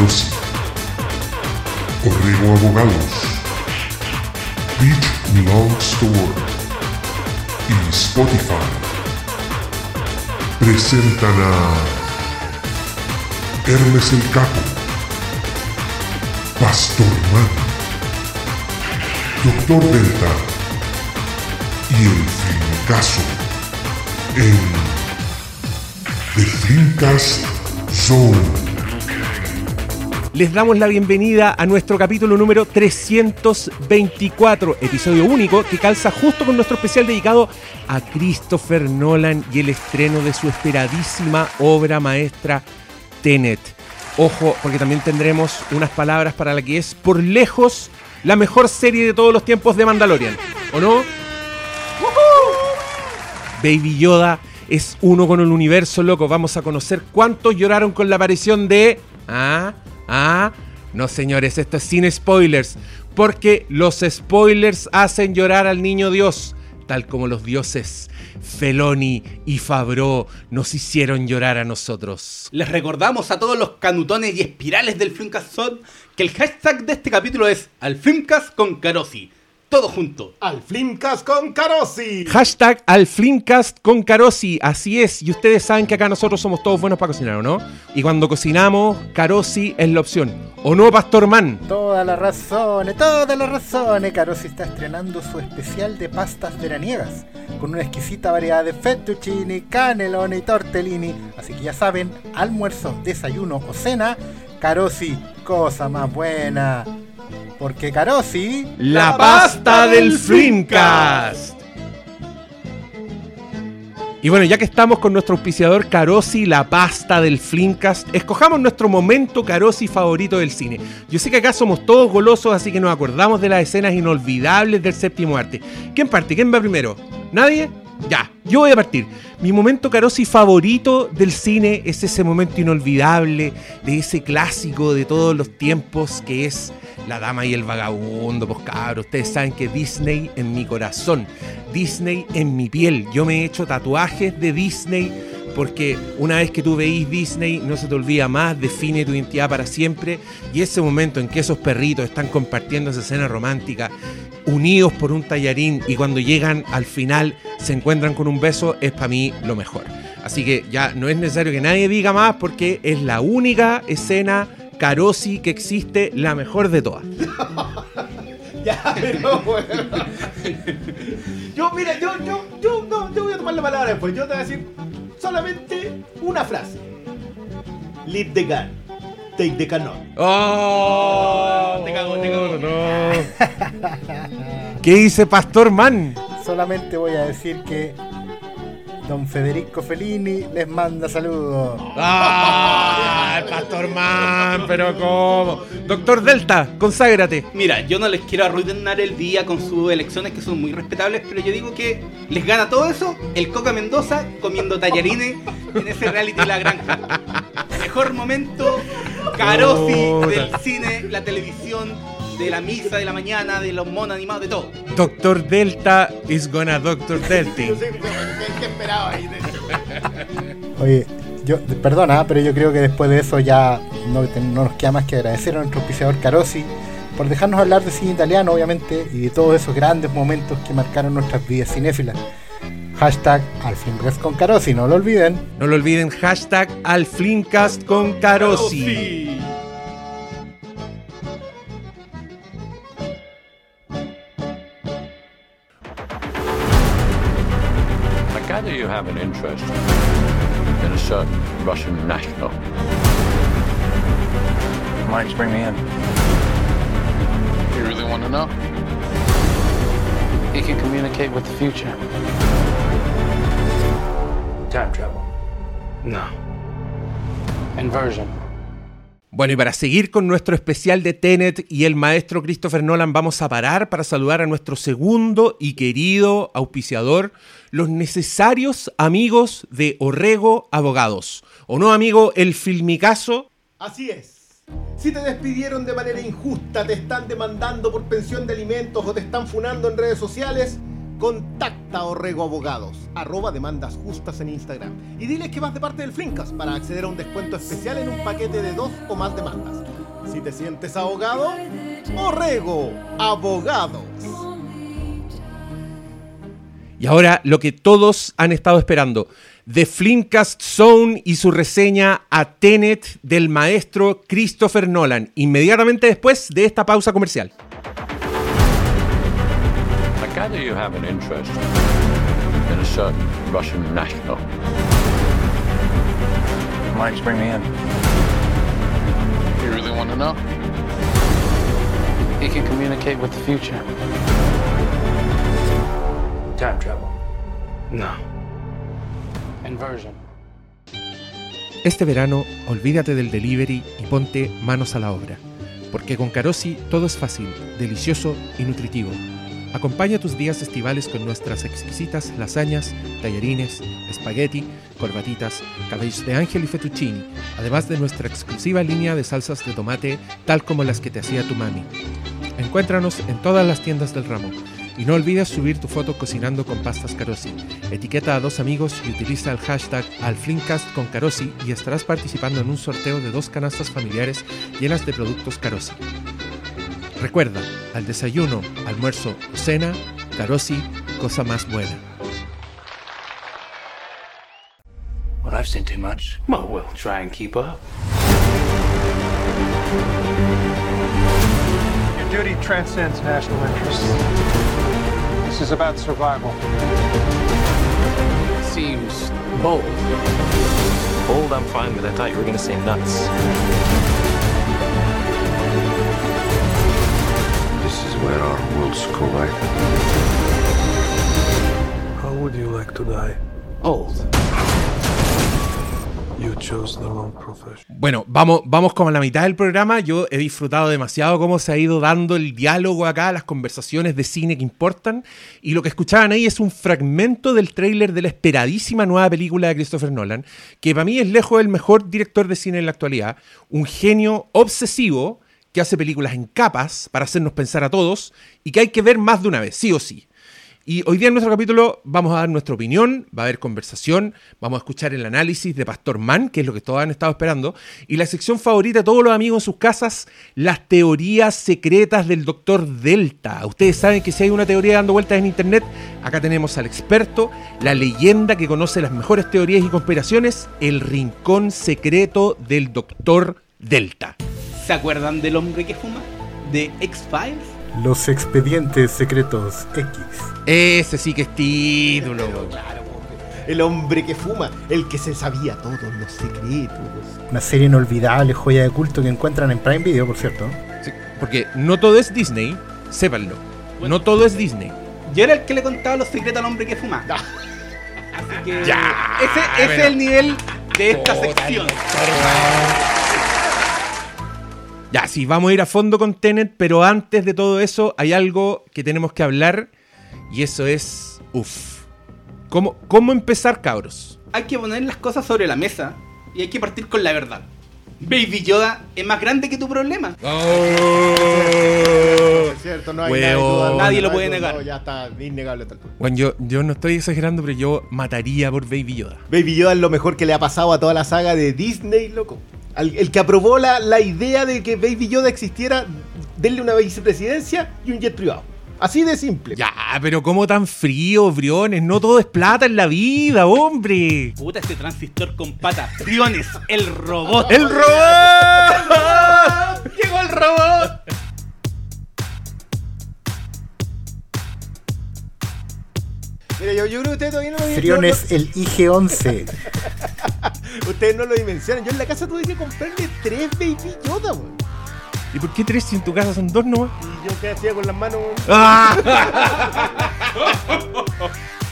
Carosi, Corrego Abogados, Beach Long Store y Spotify. Presentan a Hermes el Capo, Pastor Man, Doctor Delta. Y el Filmcaso en The Filmcast Zone. Les damos la bienvenida a nuestro capítulo número 324, episodio único que calza justo con nuestro especial dedicado a Christopher Nolan y el estreno de su esperadísima obra maestra Tenet. Ojo, porque también tendremos unas palabras para la que es por lejos la mejor serie de todos los tiempos de Mandalorian, ¿o no? Baby Yoda es uno con el universo, loco. Vamos a conocer cuántos lloraron con la aparición de... Ah, ah. No, señores, esto es sin spoilers. Porque los spoilers hacen llorar al niño Dios. Tal como los dioses Feloni y Fabro nos hicieron llorar a nosotros. Les recordamos a todos los canutones y espirales del Filmcast que el hashtag de este capítulo es al con Carosi. Todo junto. Al Flimcast con Carosi. Hashtag al Flimcast con Carosi, así es. Y ustedes saben que acá nosotros somos todos buenos para cocinar, ¿o no? Y cuando cocinamos, Carosi es la opción. ¿O no, Pastor Man? Todas las razones, todas las razones. Carosi está estrenando su especial de pastas veraniegas con una exquisita variedad de fettuccini, canelone y tortellini. Así que ya saben, almuerzo, desayuno o cena, Carosi, cosa más buena. Porque Carosi... La pasta del Flimcast. Y bueno, ya que estamos con nuestro auspiciador Carosi, la pasta del Flimcast, escojamos nuestro momento Carosi favorito del cine. Yo sé que acá somos todos golosos, así que nos acordamos de las escenas inolvidables del séptimo arte. ¿Quién parte? ¿Quién va primero? ¿Nadie? Ya, yo voy a partir. Mi momento Carosi favorito del cine es ese momento inolvidable de ese clásico de todos los tiempos que es La Dama y el Vagabundo. Pues cabros, ustedes saben que Disney en mi corazón, Disney en mi piel. Yo me he hecho tatuajes de Disney porque una vez que tú veís Disney no se te olvida más, define tu identidad para siempre y ese momento en que esos perritos están compartiendo esa escena romántica unidos por un tallarín y cuando llegan al final se encuentran con un beso es para mí lo mejor. Así que ya no es necesario que nadie diga más porque es la única escena Carosi que existe, la mejor de todas. Ya, pero bueno. Yo, mira, yo, yo, yo, no, yo voy a tomar la palabra después. Yo te voy a decir solamente una frase. Lead the gun. Take the canon. ¡Oh! Te cago, te cago. No. ¿Qué dice Pastor Man? Solamente voy a decir que don Federico Fellini les manda saludos. ¡Ah! el Pastor Man, pero ¿cómo? Doctor Delta, conságrate. Mira, yo no les quiero arruinar el día con sus elecciones que son muy respetables, pero yo digo que les gana todo eso el Coca Mendoza comiendo tallarines en ese reality de la granja. Mejor momento, Carosi del cine, la televisión, de la misa de la mañana, de los monos animados, de todo. Doctor Delta is gonna Doctor Delta. Yo sé qué esperaba ahí. de- Oye, yo, perdona, pero yo creo que después de eso ya no, nos queda más que agradecer a nuestro auspiciador Carosi por dejarnos hablar de cine italiano, obviamente, y de todos esos grandes momentos que marcaron nuestras vidas cinéfilas. Hashtag al Filmcast con Carosi, no lo olviden. No lo olviden, hashtag al Flimcast con Carosi. Have an interest in a certain Russian national. Why don't you bring me in? You really want to know? He can communicate with the future. Time travel. No. Inversion. Bueno, y para seguir con nuestro especial de Tenet y el maestro Christopher Nolan, vamos a parar para saludar a nuestro segundo y querido auspiciador, los necesarios amigos de Orrego Abogados. ¿O no, amigo, el filmicazo? Así es. Si te despidieron de manera injusta, te están demandando por pensión de alimentos o te están funando en redes sociales, Contacta a Orrego Abogados, arroba demandas justas en Instagram y diles que vas de parte del Flinkas para acceder a un descuento especial en un paquete de dos o más demandas. Si te sientes ahogado, Orrego Abogados. Y ahora lo que todos han estado esperando. The Flimcast Zone y su reseña a Tenet del maestro Christopher Nolan. Inmediatamente después de esta pausa comercial. Gather you have an interest in a certain Russian national. You bring me in? You really want to know? He can communicate with the future. Time travel. No. Inversion. Este verano, olvídate del delivery y ponte manos a la obra. Porque con Carosi todo es fácil, delicioso y nutritivo. Acompaña tus días estivales con nuestras exquisitas lasañas, tallarines, espagueti, corbatitas, cabellos de ángel y fettuccini, además de nuestra exclusiva línea de salsas de tomate, tal como las que te hacía tu mami. Encuéntranos en todas las tiendas del ramo. Y no olvides subir tu foto cocinando con pastas Carosi. Etiqueta a dos amigos y utiliza el hashtag AlFlinkcast con Carosi y estarás participando en un sorteo de dos canastas familiares llenas de productos Carosi. Recuerda, al desayuno, almuerzo o cena, Carosi, cosa más buena. Well, I've seen too much. Well, we'll try and keep up. Your duty transcends national interests. This is about survival. Seems bold. Bold, I'm fine with. I thought you were going to say nuts. Where our worlds collide. How would you like to die? Old. You chose the wrong profession. Bueno, vamos, vamos como a la mitad del programa. Yo he disfrutado demasiado cómo se ha ido dando el diálogo acá, las conversaciones de cine que importan. Y lo que escuchaban ahí es un fragmento del tráiler de la esperadísima nueva película de Christopher Nolan, que para mí es lejos el mejor director de cine en la actualidad. Un genio obsesivo que hace películas en capas para hacernos pensar a todos y que hay que ver más de una vez, sí o sí. Y hoy día en nuestro capítulo vamos a dar nuestra opinión, va a haber conversación, vamos a escuchar el análisis de Pastor Mann, que es lo que todos han estado esperando, y la sección favorita de todos los amigos en sus casas, las teorías secretas del Doctor Delta. Ustedes saben que si hay una teoría dando vueltas en internet, acá tenemos al experto, la leyenda que conoce las mejores teorías y conspiraciones, el rincón secreto del Doctor Delta. ¿Se acuerdan del hombre que fuma? ¿De X-Files? Los expedientes secretos X. Ese sí que es título. El hombre que fuma, el que se sabía todos los secretos. Una serie inolvidable, joya de culto que encuentran en Prime Video, por cierto. Sí, porque no todo es Disney, sépanlo. No todo es Disney. Yo era el que le contaba los secretos al hombre que fuma. Así que Ya, ese, ese pero- es el nivel de esta sección. Ya, sí, vamos a ir a fondo con Tenet, pero antes de todo eso hay algo que tenemos que hablar y eso es, uff, ¿cómo, cómo empezar, cabros? Hay que poner las cosas sobre la mesa y hay que partir con la verdad. Baby Yoda es más grande que tu problema. Es cierto, no hay nadie, duda, Nadie no lo puede duda, negar. no, ya está innegable tal cual. Bueno, yo, yo no estoy exagerando, pero yo mataría por Baby Yoda. Baby Yoda es lo mejor que le ha pasado a toda la saga de Disney, loco. Al- el que aprobó la, la idea de que Baby Yoda existiera, denle una vicepresidencia y un jet privado. Así de simple. Ya, pero ¿cómo tan frío, briones? No todo es plata en la vida, hombre. Puta, este transistor con patas. Briones, el robot. ¡El robot! ¡Llegó el robot! Mira, yo, yo creo que ustedes todavía no lo Friones, el IG-11. no- Ustedes no lo dimensionan. Yo en la casa tuve que comprarle tres Baby Yoda, weón. ¿Y por qué tres si en tu casa son dos nomás? Y yo qué hacía con las manos. weón? ¡Ah!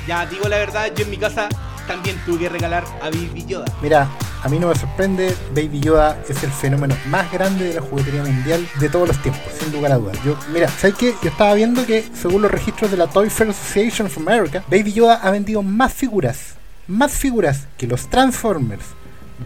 Ya, digo la verdad, yo en mi casa también tuve que regalar a Baby Yoda. Mira, a mí no me sorprende, Baby Yoda es el fenómeno más grande de la juguetería mundial de todos los tiempos, sin lugar a dudas. Yo, mira, ¿sabes qué? Yo estaba viendo que, según los registros de la Toy Fair Association of America, Baby Yoda ha vendido más figuras, más figuras que los Transformers,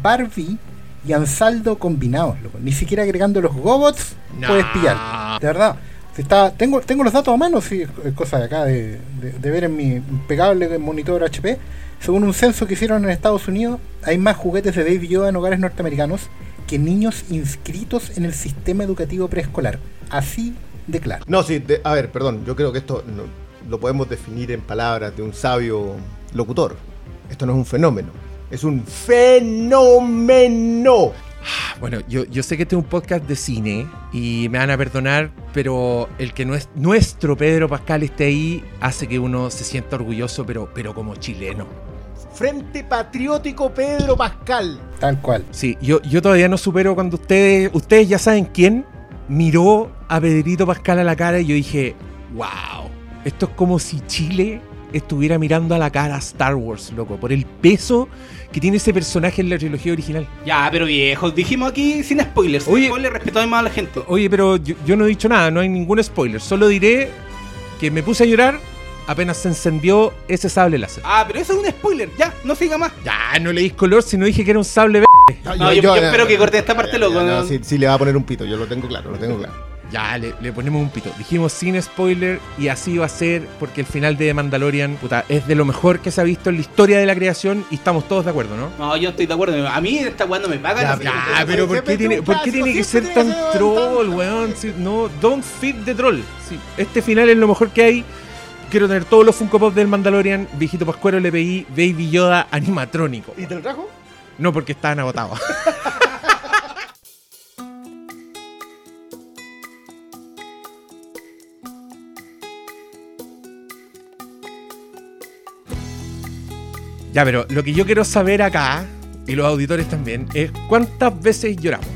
Barbie y Ansaldo combinados, loco. Ni siquiera agregando los Gobots No. puedes pillar. De verdad. Si está, tengo, tengo los datos a mano, sí, es cosa de acá de, de- de ver en mi impecable monitor HP. Según un censo que hicieron en Estados Unidos, hay más juguetes de Baby Yoda en hogares norteamericanos que niños inscritos en el sistema educativo preescolar. Así de claro. No, sí, de- a ver, perdón, yo creo que esto no- lo podemos definir en palabras de un sabio locutor. Esto no es un fenómeno, es un fenómeno. Bueno, yo, yo sé que este es un podcast de cine y me van a perdonar, pero el que nues- nuestro Pedro Pascal esté ahí hace que uno se sienta orgulloso, pero, pero como chileno. Frente Patriótico Pedro Pascal. Tal cual. Sí, yo, yo todavía no supero cuando ustedes, ustedes ya saben quién miró a Pedrito Pascal a la cara y yo dije, wow, esto es como si Chile estuviera mirando a la cara a Star Wars, loco, por el peso que tiene ese personaje en la trilogía original. Ya, pero viejos, dijimos aquí sin spoilers. Oye. respetamos a la gente. Oye, pero yo, yo no he dicho nada, no hay ningún spoiler, solo diré que me puse a llorar apenas se encendió ese sable láser. Ah, pero eso es un spoiler, ya, no siga más. Ya, no le di color, sino dije que era un sable verde. No, yo, yo espero que corte esta parte, loco. No, no- sí, sí le va a poner un pito, yo lo tengo claro, lo tengo claro. Ya, le, le ponemos un pito. Dijimos sin spoiler y así va a ser porque el final de Mandalorian, puta, es de lo mejor que se ha visto en la historia de la creación y estamos todos de acuerdo, ¿no? No, yo estoy de acuerdo. A mí esta weá no me pagan. Ya, pero ¿por qué tiene, un ¿por qué clásico, tiene que ser tan troll, weón? Si- no, don't fit the troll. Sí, este final es lo mejor que hay. Quiero tener todos los Funko Pop del Mandalorian, Viejito Pascuero le pedí Baby Yoda animatrónico. ¿Y te lo trajo? No, porque estaban agotados. ya, pero lo que yo quiero saber acá, y los auditores también, es cuántas veces lloramos.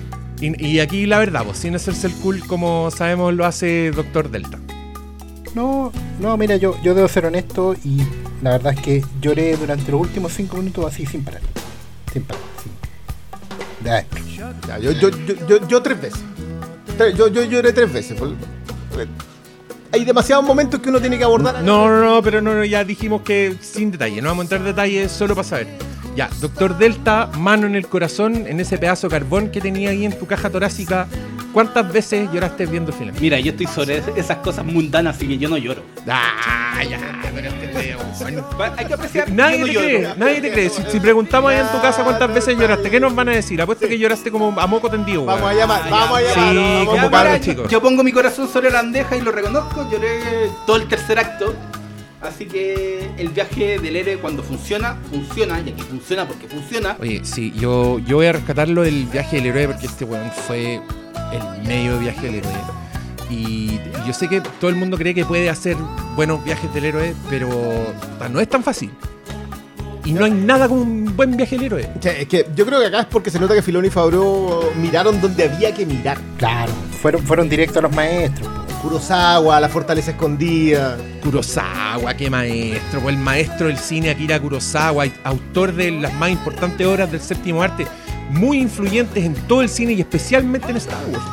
Y, y aquí la verdad, pues, sin hacerse el cool como sabemos lo hace Doctor Delta. No, no, mira, yo, yo debo ser honesto y la verdad es que lloré durante los últimos cinco minutos así sin parar. Sin parar, adentro. Ya, yo, yo, yo, yo, yo tres veces. Yo, yo lloré tres veces. por- por- hay demasiados momentos que uno tiene que abordar. No, no, no, pero no, no, ya dijimos que sin detalle, no vamos a entrar en detalles solo para saber. Ya, Doctor Delta, mano en el corazón, en ese pedazo de carbón que tenía ahí en tu caja torácica. ¿Cuántas veces lloraste viendo el film? Mira, yo estoy sobre esas cosas mundanas, así que yo no lloro. Ah, ya, pero este. Hay que apreciar. Nadie te lloro. cree, nadie te cree. Si, si preguntamos ahí en tu casa cuántas veces lloraste, ¿qué nos van a decir? Apuesto que lloraste como a moco tendido. Vamos a llamar, Ah, vamos a llamar. sí, no, vamos como chicos. Yo pongo mi corazón sobre la bandeja y lo reconozco. Lloré todo el tercer acto. Así que el viaje del héroe cuando funciona, funciona. Y aquí funciona porque funciona. Oye, sí, yo, yo voy a rescatarlo del viaje del héroe porque este weón fue el medio viaje del héroe. Y yo sé que todo el mundo cree que puede hacer buenos viajes del héroe, pero no es tan fácil. Y no hay nada como un buen viaje del héroe. Che, es que yo creo que acá es porque se nota que Filoni y Fabro miraron donde había que mirar. Claro, fueron, fueron directos a los maestros. Kurosawa, la fortaleza escondida. Kurosawa, qué maestro, el maestro del cine Akira Kurosawa, autor de las más importantes obras del séptimo arte, muy influyentes en todo el cine y especialmente en Star Wars.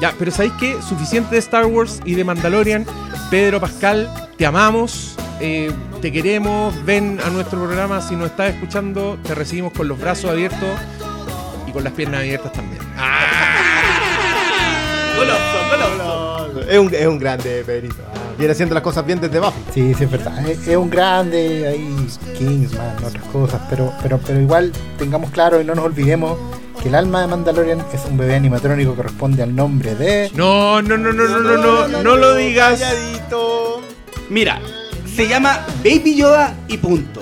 Ya, pero ¿sabéis qué? Suficiente de Star Wars y de Mandalorian. Pedro Pascal, te amamos, eh, te queremos, ven a nuestro programa, si nos estás escuchando, te recibimos con los brazos abiertos y con las piernas abiertas también. Goloso, goloso. Es un, es un grande, Pedrito. Ah, Viene haciendo las cosas bien desde abajo. Sí, sí, es verdad. Es, es un grande, hay Kingsman, otras cosas, pero, pero, pero igual tengamos claro y no nos olvidemos que el alma de Mandalorian es un bebé animatrónico que responde al nombre de... No, no, no, no, no, no, no, no lo digas. Calladito. Mira, se llama Baby Yoda y punto.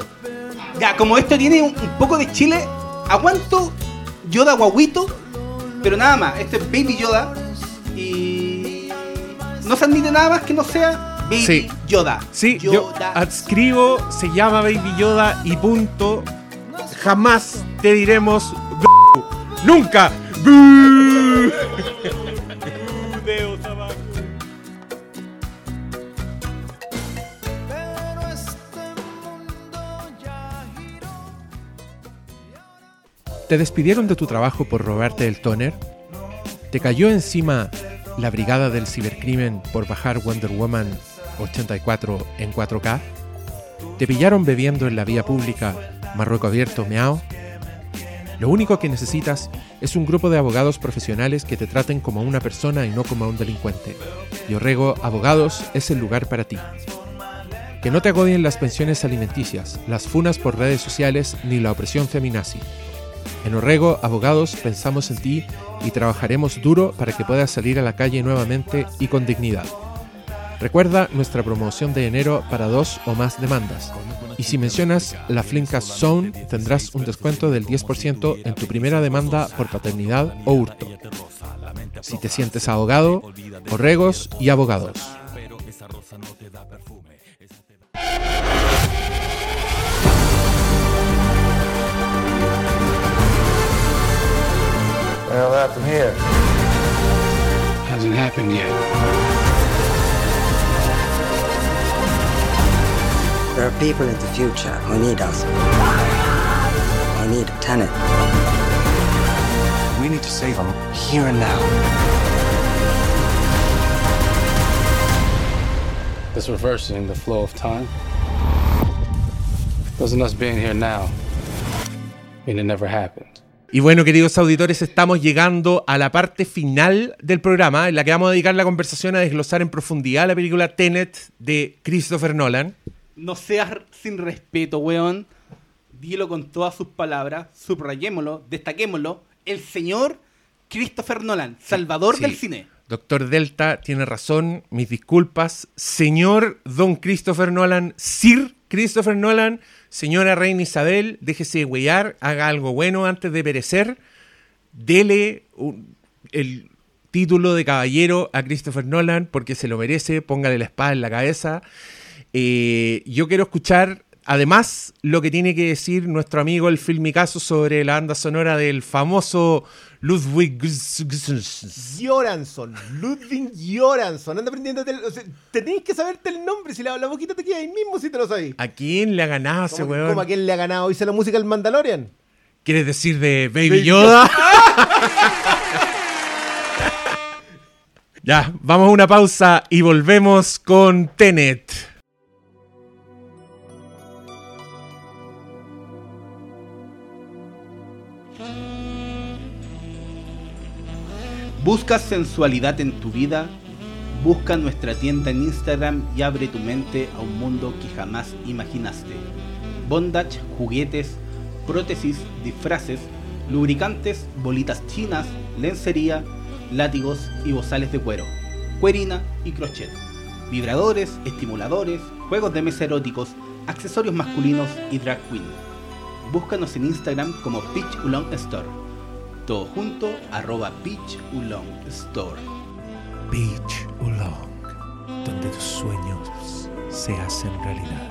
Ya, como esto tiene un, un poco de chile, aguanto Yoda guaguito, pero nada más. Este es Baby Yoda y no se admite nada más que no sea Baby Sí. Yoda. Sí, yo Yoda. adscribo, se llama Baby Yoda y punto. Jamás te diremos nunca. ¿Te despidieron de tu trabajo por robarte el toner? ¿Te cayó encima la brigada del cibercrimen por bajar Wonder Woman 84 en 4K? ¿Te pillaron bebiendo en la vía pública Marruecos abierto meao? Lo único que necesitas es un grupo de abogados profesionales que te traten como una persona y no como un delincuente. Y Orrego Abogados es el lugar para ti. Que no te agobien las pensiones alimenticias, las funas por redes sociales ni la opresión feminazi. En Orrego Abogados pensamos en ti y trabajaremos duro para que puedas salir a la calle nuevamente y con dignidad. Recuerda nuestra promoción de enero para dos o más demandas. Y si mencionas la Flimcast Zone, tendrás un descuento del 10% en tu primera demanda por paternidad o hurto. Si te sientes ahogado, Orregos y abogados. Well, that's from here. Hasn't happened yet. There are people in the future who need us. Who need a tenant. We need to save them here and now. This reversing the flow of time doesn't us being here now mean it never happened. Y bueno, queridos auditores, estamos llegando a la parte final del programa, en la que vamos a dedicar la conversación a desglosar en profundidad la película Tenet de Christopher Nolan. No seas sin respeto, weón. Dilo con todas sus palabras, subrayémoslo, destaquémoslo. El señor Christopher Nolan, salvador Sí. del cine. Doctor Delta tiene razón, mis disculpas. Señor Don Christopher Nolan, Sir Christopher Nolan, señora Reina Isabel, déjese de huellar, haga algo bueno antes de perecer. Dele el título de caballero a Christopher Nolan porque se lo merece, póngale la espada en la cabeza. Eh, yo quiero escuchar, además, lo que tiene que decir nuestro amigo el filmicazo sobre la banda sonora del famoso Ludwig Göransson, Ludwig Göransson. Anda aprendiendo. O sea, te tienes que saberte el nombre. Si la, la boquita te queda ahí mismo, si te lo sabes. ¿A quién le ha ganado ese ¿Cómo, weón? cómo a quién le ha ganado? ¿Hice la música del Mandalorian? ¿Quieres decir de Baby Baby Yoda? ya, vamos a una pausa y volvemos con Tenet. ¿Buscas sensualidad en tu vida? Busca nuestra tienda en Instagram y abre tu mente a un mundo que jamás imaginaste. Bondage, juguetes, prótesis, disfraces, lubricantes, bolitas chinas, lencería, látigos y bozales de cuero, cuerina y crochet, vibradores, estimuladores, juegos de mesa eróticos, accesorios masculinos y drag queen. Búscanos en Instagram como Peach Ulong Store. Todo junto, arroba Peach Ulong Store. Beach Ulong, donde tus sueños se hacen realidad.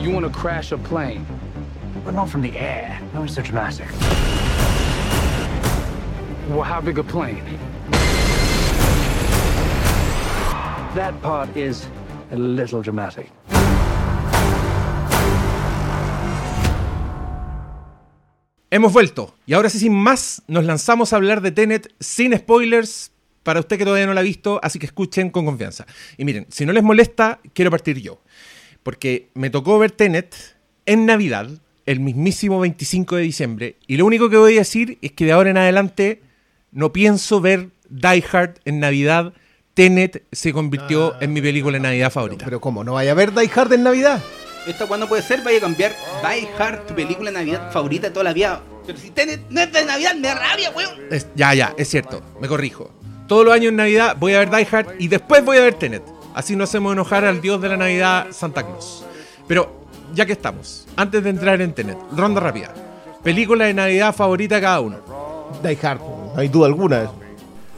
You want to crash a plane, but not from the air. No, it's so dramatic. Well, how big a plane? That. Hemos vuelto. Y ahora sí, sin más, nos lanzamos a hablar de Tenet sin spoilers para usted que todavía no la ha visto, así que escuchen con confianza. Y miren, si no les molesta, quiero partir yo. Porque me tocó ver Tenet en Navidad, el mismísimo 25 de diciembre, y lo único que voy a decir es que de ahora en adelante no pienso ver Die Hard en Navidad. Tenet se convirtió en mi película de Navidad favorita. Pero ¿cómo? ¿No vaya a ver Die Hard en Navidad? ¿Esto cuándo puede ser? Vaya a cambiar Die Hard, tu película de Navidad favorita de toda la vida. Pero si Tenet no es de Navidad, me da rabia, weón. Es- ya, ya, es cierto, me corrijo. Todos los años en Navidad voy a ver Die Hard y después voy a ver Tenet. Así no hacemos enojar al dios de la Navidad, Santa Claus. Pero, ya que estamos, antes de entrar en Tenet, ronda rápida. Película de Navidad favorita de cada uno. Die Hard, no hay duda alguna de eso.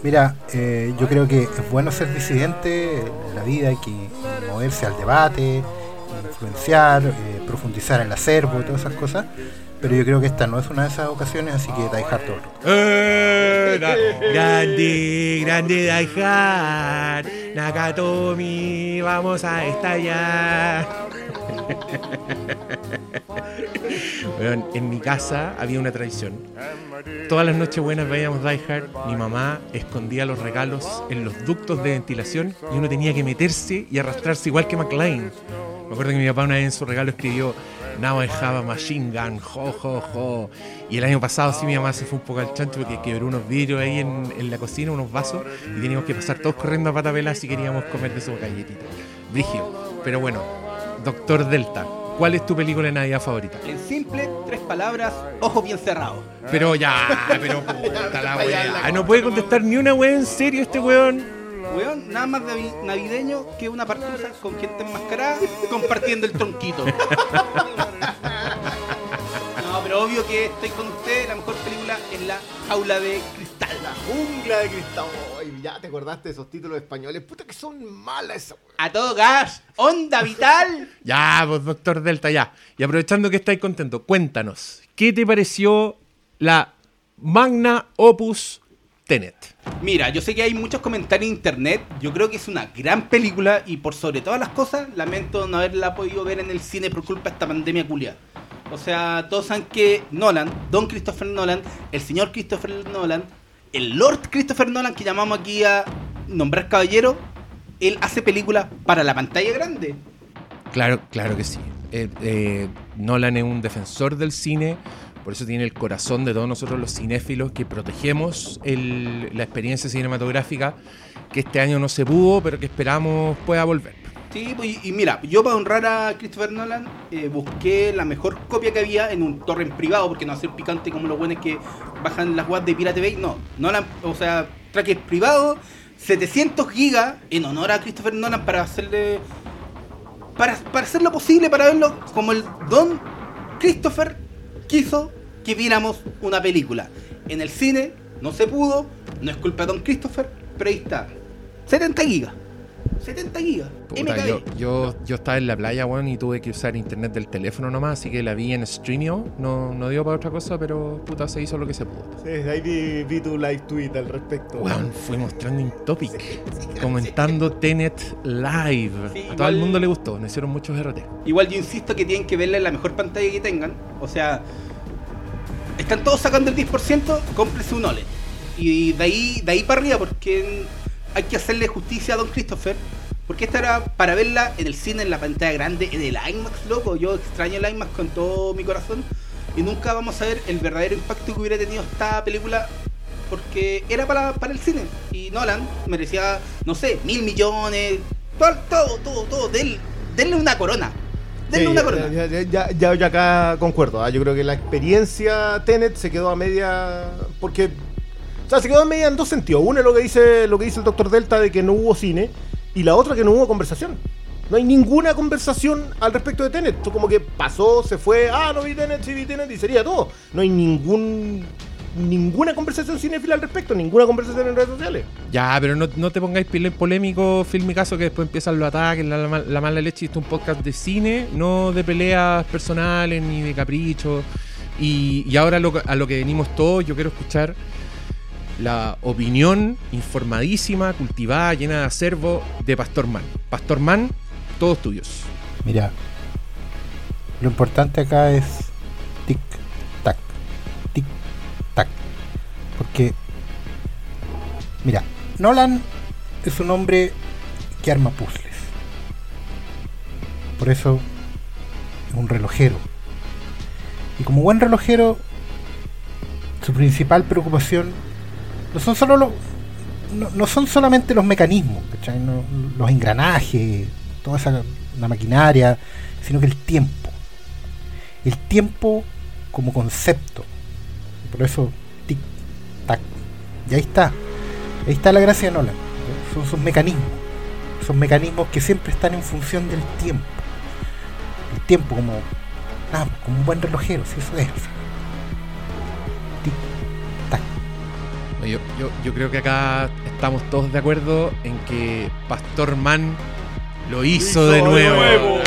Mira, eh, yo creo que es bueno ser disidente en la vida, hay que moverse al debate, influenciar, eh, profundizar en el acervo, todas esas cosas. Pero yo creo que esta no es una de esas ocasiones, así que Die Hard todo. Eh, grande, grande Die Hard. Nakatomi, vamos a estallar. Weón, en mi casa había una tradición. Todas las noches buenas veíamos Die Hard. Mi mamá escondía los regalos en los ductos de ventilación y uno tenía que meterse y arrastrarse igual que McLean. Me acuerdo que mi papá una vez en su regalo escribió Now I have machine gun, jo, jo, jo. Y el año pasado sí mi mamá se fue un poco al chancho porque quebró unos vidrios ahí en, la cocina, unos vasos, y teníamos que pasar todos corriendo a pata pelada si queríamos comer de sus galletitas. Brigio. Pero bueno, Doctor Delta, ¿cuál es tu película de Navidad favorita? En simple, tres palabras, ojos bien cerrados. Pero ya, pero puta la weá. No puede contestar ni una weá en serio este weón. Weón, nada más navi- navideño que una partusa con gente enmascarada compartiendo el tronquito. No, pero obvio que estoy con usted, la mejor película es la jaula de cristal. La jungla de cristal. Ay, ya te acordaste de esos títulos españoles. Puta que son malas esas. A todo gas, onda vital. Ya, pues Doctor Delta, ya. Y aprovechando que estáis contentos, cuéntanos, ¿qué te pareció la Magna Opus Tenet? Mira, yo sé que hay muchos comentarios en internet. Yo creo que es una gran película y por sobre todas las cosas, lamento no haberla podido ver en el cine por culpa de esta pandemia culia. O sea, todos saben que Nolan, Don Christopher Nolan, el señor Christopher Nolan, el Lord Christopher Nolan que llamamos aquí a nombrar caballero, él hace películas para la pantalla grande. Claro, claro que sí. Eh, eh, Nolan es un defensor del cine, por eso tiene el corazón de todos nosotros los cinéfilos que protegemos la experiencia cinematográfica que este año no se pudo, pero que esperamos pueda volver. Sí, y, y mira, yo para honrar a Christopher Nolan eh, busqué la mejor copia que había en un torrent privado, porque no hacer picante como los buenos que bajan las webs de Pirate Bay. No, Nolan, o sea, trackers privado, 700 gigas en honor a Christopher Nolan para hacerle. Para, para hacer lo posible, para verlo como el Don Christopher quiso que viéramos una película. En el cine no se pudo, no es culpa de Don Christopher, pero ahí está. 70 gigas. 70 gigas. Puta, yo, yo, yo estaba en la playa, weón, y tuve que usar internet del teléfono nomás, así que la vi en Streamio. No, no dio para otra cosa, pero puta, se hizo lo que se pudo. Sí, ahí vi, vi tu live tweet al respecto. Weón, fuimos trending topic, comentando Tenet live. Sí, A todo el mundo le gustó, nos hicieron muchos RT. Igual yo insisto que tienen que verla en la mejor pantalla que tengan. O sea, están todos sacando el 10%, cómprese un OLED. Y de ahí, de ahí para arriba, porque hay que hacerle justicia a Don Christopher. Porque esta era para verla en el cine, en la pantalla grande, en el IMAX, loco. Yo extraño el IMAX con todo mi corazón. Y nunca vamos a ver el verdadero impacto que hubiera tenido esta película. Porque era para, para el cine. Y Nolan merecía, no sé, mil millones. Todo, todo, todo, todo. Del- denle una corona. Denle Sí, una corona. Ya, ya, ya, ya- ya acá concuerdo. ¿ah? Yo creo que la experiencia Tenet se quedó a media. Porque. O sea, se quedó a media en dos sentidos. Una es lo que dice, lo que dice el doctor Delta de que no hubo cine. Y la otra que no hubo conversación. No hay ninguna conversación al respecto de Tenet. Esto como que pasó, se fue, ah, no vi Tenet, sí vi Tenet y sería todo. No hay ningún ninguna conversación cinéfila al respecto, ninguna conversación en redes sociales. Ya, pero no, no te pongáis polémico, filmicazo, que después empiezan los ataques, la, la, la mala leche. Esto es un podcast de cine, no de peleas personales ni de caprichos. Y, y ahora lo a lo que venimos todos, yo quiero escuchar la opinión informadísima, cultivada, llena de acervo de Pastor Man. Pastor Man, todos tuyos. Mira, lo importante acá es tic tac, tic tac, porque mira, Nolan es un hombre que arma puzzles. Por eso es un relojero. Y como buen relojero, su principal preocupación no son solo los no, no son solamente los mecanismos, los engranajes, toda esa la maquinaria, sino que el tiempo. El tiempo como concepto. Por eso, tic, tac. Y ahí está. Ahí está la gracia de Nolan. Son sus mecanismos. Son mecanismos que siempre están en función del tiempo. El tiempo como, nada, como un buen relojero, si eso es. Yo, yo, yo creo que acá estamos todos de acuerdo en que Pastor Man lo hizo, de nuevo.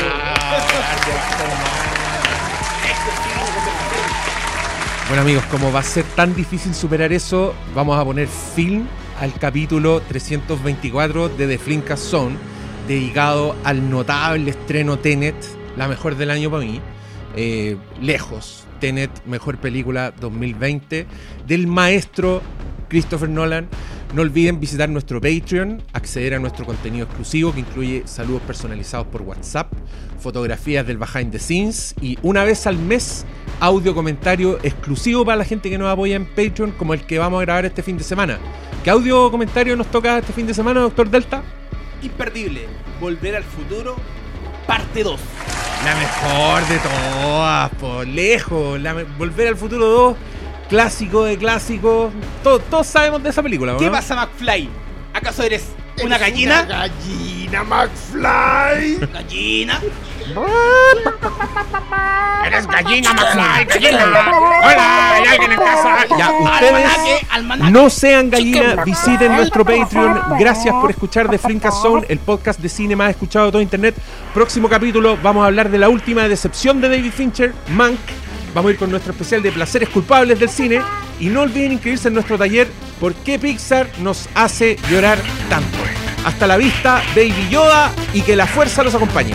Bueno amigos, como va a ser tan difícil superar eso, vamos a poner film al capítulo 324 de The Flinka Zone, dedicado al notable estreno Tenet la mejor del año para mí. Eh, lejos, Tenet, mejor película 2020 del maestro Christopher Nolan. No olviden visitar nuestro Patreon, acceder a nuestro contenido exclusivo que incluye saludos personalizados por WhatsApp, fotografías del behind the scenes y una vez al mes audio comentario exclusivo para la gente que nos apoya en Patreon como el que vamos a grabar este fin de semana. ¿Qué audio comentario nos toca este fin de semana, doctor Delta? Imperdible. Volver al futuro, parte 2. La mejor de todas, por lejos. La Volver al futuro 2, clásico de clásicos. Todos, todos sabemos de esa película, ¿Qué ¿no? pasa, McFly? ¿Acaso eres una gallina? gallina, McFly. ¿Gallina? Eres gallina, McFly, gallina. Hola, ¿hay alguien en casa? Ya, ustedes Almanaque, almanaque. no sean gallinas, visiten nuestro Patreon. Gracias por escuchar The Flinkast Zone, el podcast de cine más escuchado de todo internet. Próximo capítulo vamos a hablar de la última decepción de David Fincher, Mank. Vamos a ir con nuestro especial de placeres culpables del cine. Y no olviden inscribirse en nuestro taller ¿Por qué Pixar nos hace llorar tanto? Hasta la vista, Baby Yoda, y que la fuerza los acompañe.